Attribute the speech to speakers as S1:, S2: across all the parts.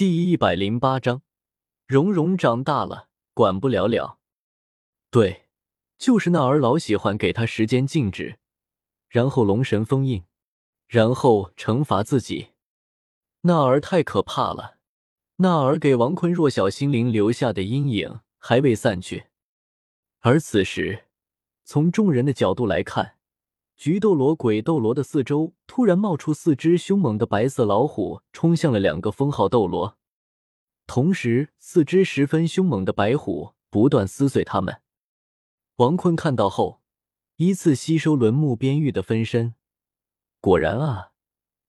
S1: 第一百零八章，蓉蓉长大了，管不了了。对，就是那儿老喜欢给他时间静止，然后龙神封印，然后惩罚自己。那儿太可怕了，那儿给王坤弱小心灵留下的阴影还未散去。而此时，从众人的角度来看，菊斗罗、鬼斗罗的四周突然冒出四只凶猛的白色老虎，冲向了两个封号斗罗。同时，四只十分凶猛的白虎不断撕碎他们。王坤看到后，依次吸收轮木边玉的分身。果然啊，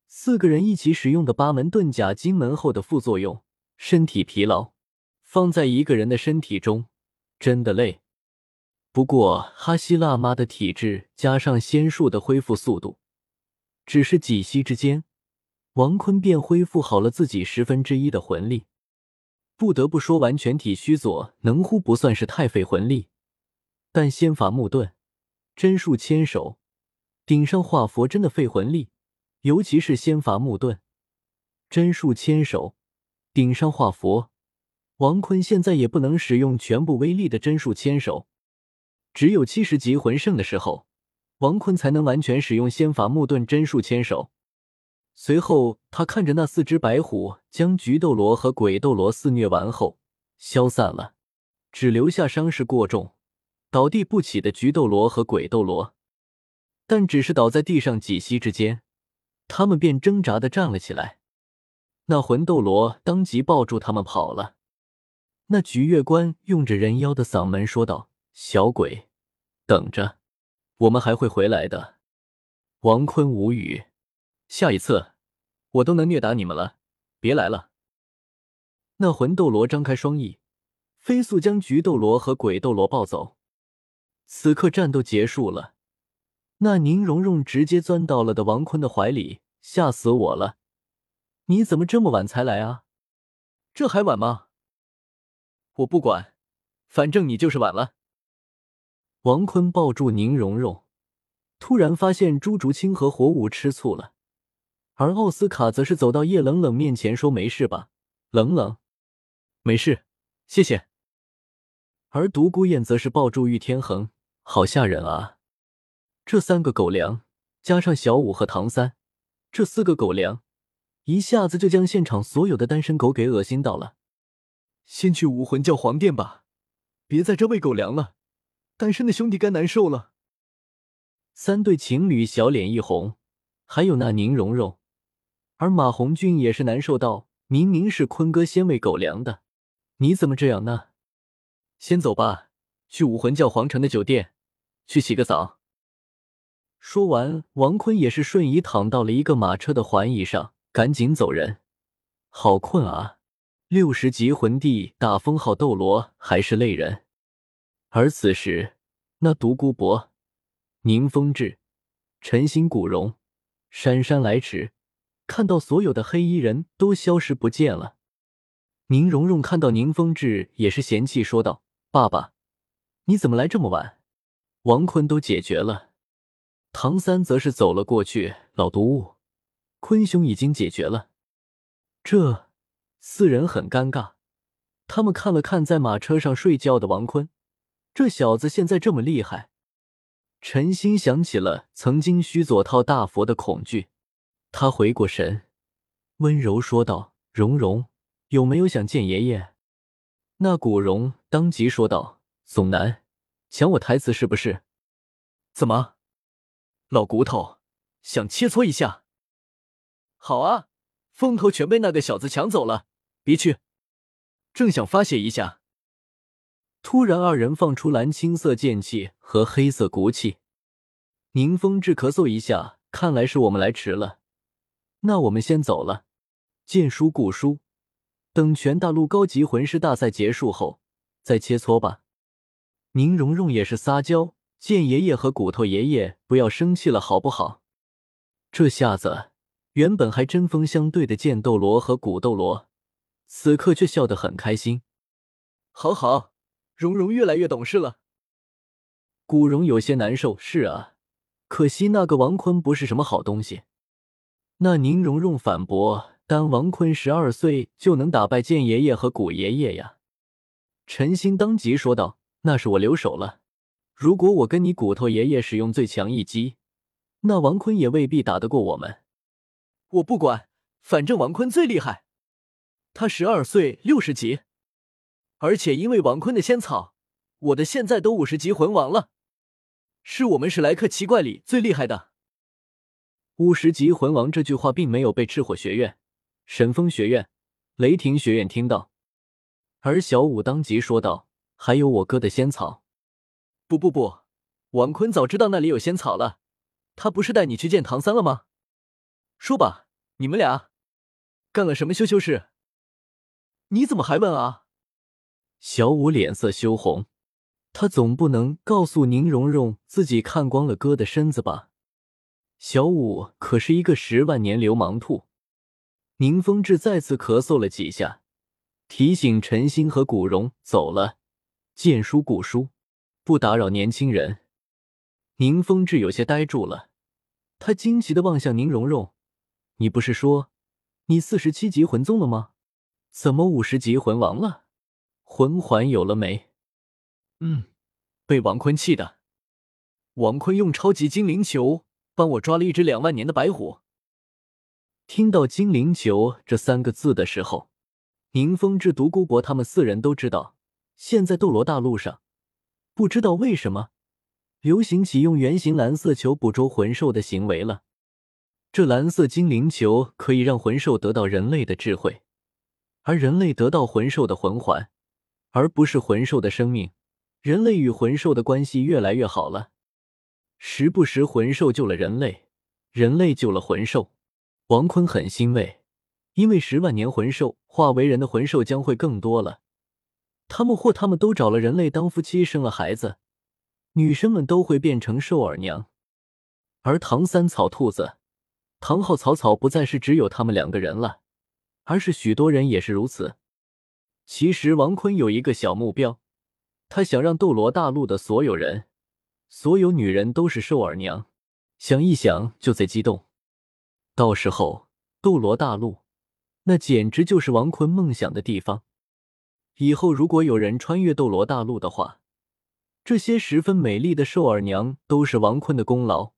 S1: 四个人一起使用的八门遁甲金门后的副作用，身体疲劳，放在一个人的身体中真的累。不过哈希辣妈的体质加上仙术的恢复速度，只是几息之间，王坤便恢复好了自己十分之一的魂力。不得不说，完全体虚佐能乎不算是太费魂力。但仙法木盾、真树千手、顶上画佛真的费魂力，尤其是仙法木盾、真树千手、顶上画佛，王坤现在也不能使用全部威力的真树千手，只有七十级魂圣的时候，王坤才能完全使用仙法木盾、真术牵手。随后，他看着那四只白虎将菊斗罗和鬼斗罗肆虐完后消散了，只留下伤势过重。倒地不起的菊斗罗和鬼斗罗，但只是倒在地上几息之间，他们便挣扎的站了起来。那魂斗罗当即抱住他们跑了。那菊月关用着人妖的嗓门说道：“小鬼，等着，我们还会回来的。”王坤无语。下一次，我都能虐打你们了，别来了。那魂斗罗张开双翼，飞速将菊斗罗和鬼斗罗抱走。此刻战斗结束了，那宁荣荣直接钻到了的王坤的怀里，吓死我了！你怎么这么晚才来啊？这还晚吗？我不管，反正你就是晚了。王坤抱住宁荣荣，突然发现朱竹清和火舞吃醋了，而奥斯卡则是走到叶冷冷面前说：“没事吧，冷冷？没事，谢谢。”而独孤雁则是抱住玉天恒。好吓人啊！这三个狗粮加上小五和唐三，这四个狗粮一下子就将现场所有的单身狗给恶心到了。先去武魂教皇殿吧，别在这喂狗粮了，单身的兄弟该难受了。三对情侣小脸一红，还有那宁荣荣，而马红俊也是难受到，明明是坤哥先喂狗粮的，你怎么这样呢？先走吧。去武魂教皇城的酒店，去洗个澡。说完，王坤也是瞬移躺到了一个马车的环椅上，赶紧走人。好困啊！六十级魂帝打封号斗罗还是累人。而此时，那独孤博、宁风致、陈心、古荣、姗姗来迟，看到所有的黑衣人都消失不见了。宁荣荣看到宁风致，也是嫌弃说道：“爸爸。”你怎么来这么晚？王坤都解决了，唐三则是走了过去。老毒物，坤兄已经解决了。这四人很尴尬，他们看了看在马车上睡觉的王坤，这小子现在这么厉害。陈心想起了曾经须佐套大佛的恐惧，他回过神，温柔说道：“蓉蓉，有没有想见爷爷？”那古荣当即说道。总南，抢我台词是不是？怎么，老骨头想切磋一下？好啊，风头全被那个小子抢走了，别去。正想发泄一下，突然二人放出蓝青色剑气和黑色骨气。宁风致咳嗽一下，看来是我们来迟了。那我们先走了。剑叔、古叔，等全大陆高级魂师大赛结束后再切磋吧。宁荣荣也是撒娇，剑爷爷和骨头爷爷不要生气了，好不好？这下子，原本还针锋相对的剑斗罗和骨斗罗，此刻却笑得很开心。好好，蓉蓉越来越懂事了。古荣有些难受，是啊，可惜那个王坤不是什么好东西。那宁荣荣反驳，但王坤十二岁就能打败剑爷爷和古爷爷呀！陈心当即说道：“那是我留手了。如果我跟你骨头爷爷使用最强一击，那王坤也未必打得过我们。
S2: 我不管，反正王坤最厉害。他十二岁六十级，而且因为王坤的仙草，我的现在都五十级魂王了，是我们史莱克奇怪里最厉害的。
S1: 五十级魂王这句话并没有被赤火学院。”神风学院、雷霆学院听到，而小五当即说道：“还有我哥的仙草。”“
S2: 不不不，王坤早知道那里有仙草了，他不是带你去见唐三了吗？说吧，你们俩干了什么羞羞事？你怎么还问啊？”
S1: 小五脸色羞红，他总不能告诉宁荣荣自己看光了哥的身子吧？小五可是一个十万年流氓兔。宁风致再次咳嗽了几下，提醒陈星和古荣走了，见书古书，不打扰年轻人。宁风致有些呆住了，他惊奇的望向宁荣荣：“你不是说你四十七级魂宗了吗？怎么五十级魂王了？魂环有了没？”“
S2: 嗯，被王坤气的。王坤用超级精灵球帮我抓了一只两万年的白虎。”
S1: 听到“精灵球”这三个字的时候，宁风致、独孤博他们四人都知道，现在斗罗大陆上，不知道为什么流行起用圆形蓝色球捕捉魂兽的行为了。这蓝色精灵球可以让魂兽得到人类的智慧，而人类得到魂兽的魂环，而不是魂兽的生命。人类与魂兽的关系越来越好了，时不时魂兽救了人类，人类救了魂兽。王坤很欣慰，因为十万年魂兽化为人的魂兽将会更多了。他们或他们都找了人类当夫妻，生了孩子，女生们都会变成兽儿娘。而唐三草兔子、唐昊草草不再是只有他们两个人了，而是许多人也是如此。其实王坤有一个小目标，他想让斗罗大陆的所有人、所有女人都是兽耳娘。想一想就贼激动。到时候，斗罗大陆那简直就是王坤梦想的地方。以后如果有人穿越斗罗大陆的话，这些十分美丽的兽耳娘都是王坤的功劳，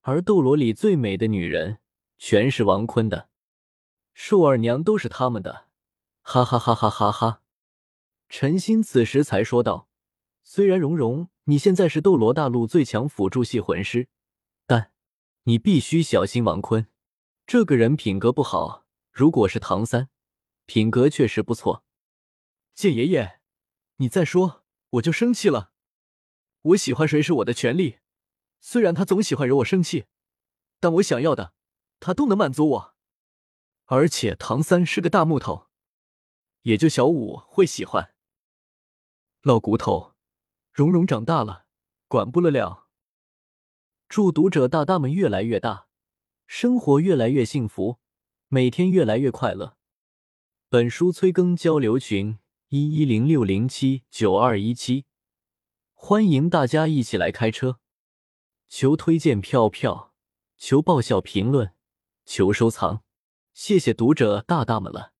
S1: 而斗罗里最美的女人全是王坤的，兽耳娘都是他们的。哈哈哈哈哈哈！陈心此时才说道：“虽然蓉蓉你现在是斗罗大陆最强辅助系魂师，但……”你必须小心王坤，这个人品格不好。如果是唐三，品格确实不错。
S2: 剑爷爷，你再说我就生气了。我喜欢谁是我的权利，虽然他总喜欢惹我生气，但我想要的他都能满足我。而且唐三是个大木头，也就小五会喜欢。老骨头，蓉蓉长大了，管不了了。
S1: 祝读者大大们越来越大，生活越来越幸福，每天越来越快乐。本书催更交流群：一一零六零七九二一七，欢迎大家一起来开车。求推荐票票，求爆笑评论，求收藏，谢谢读者大大们了。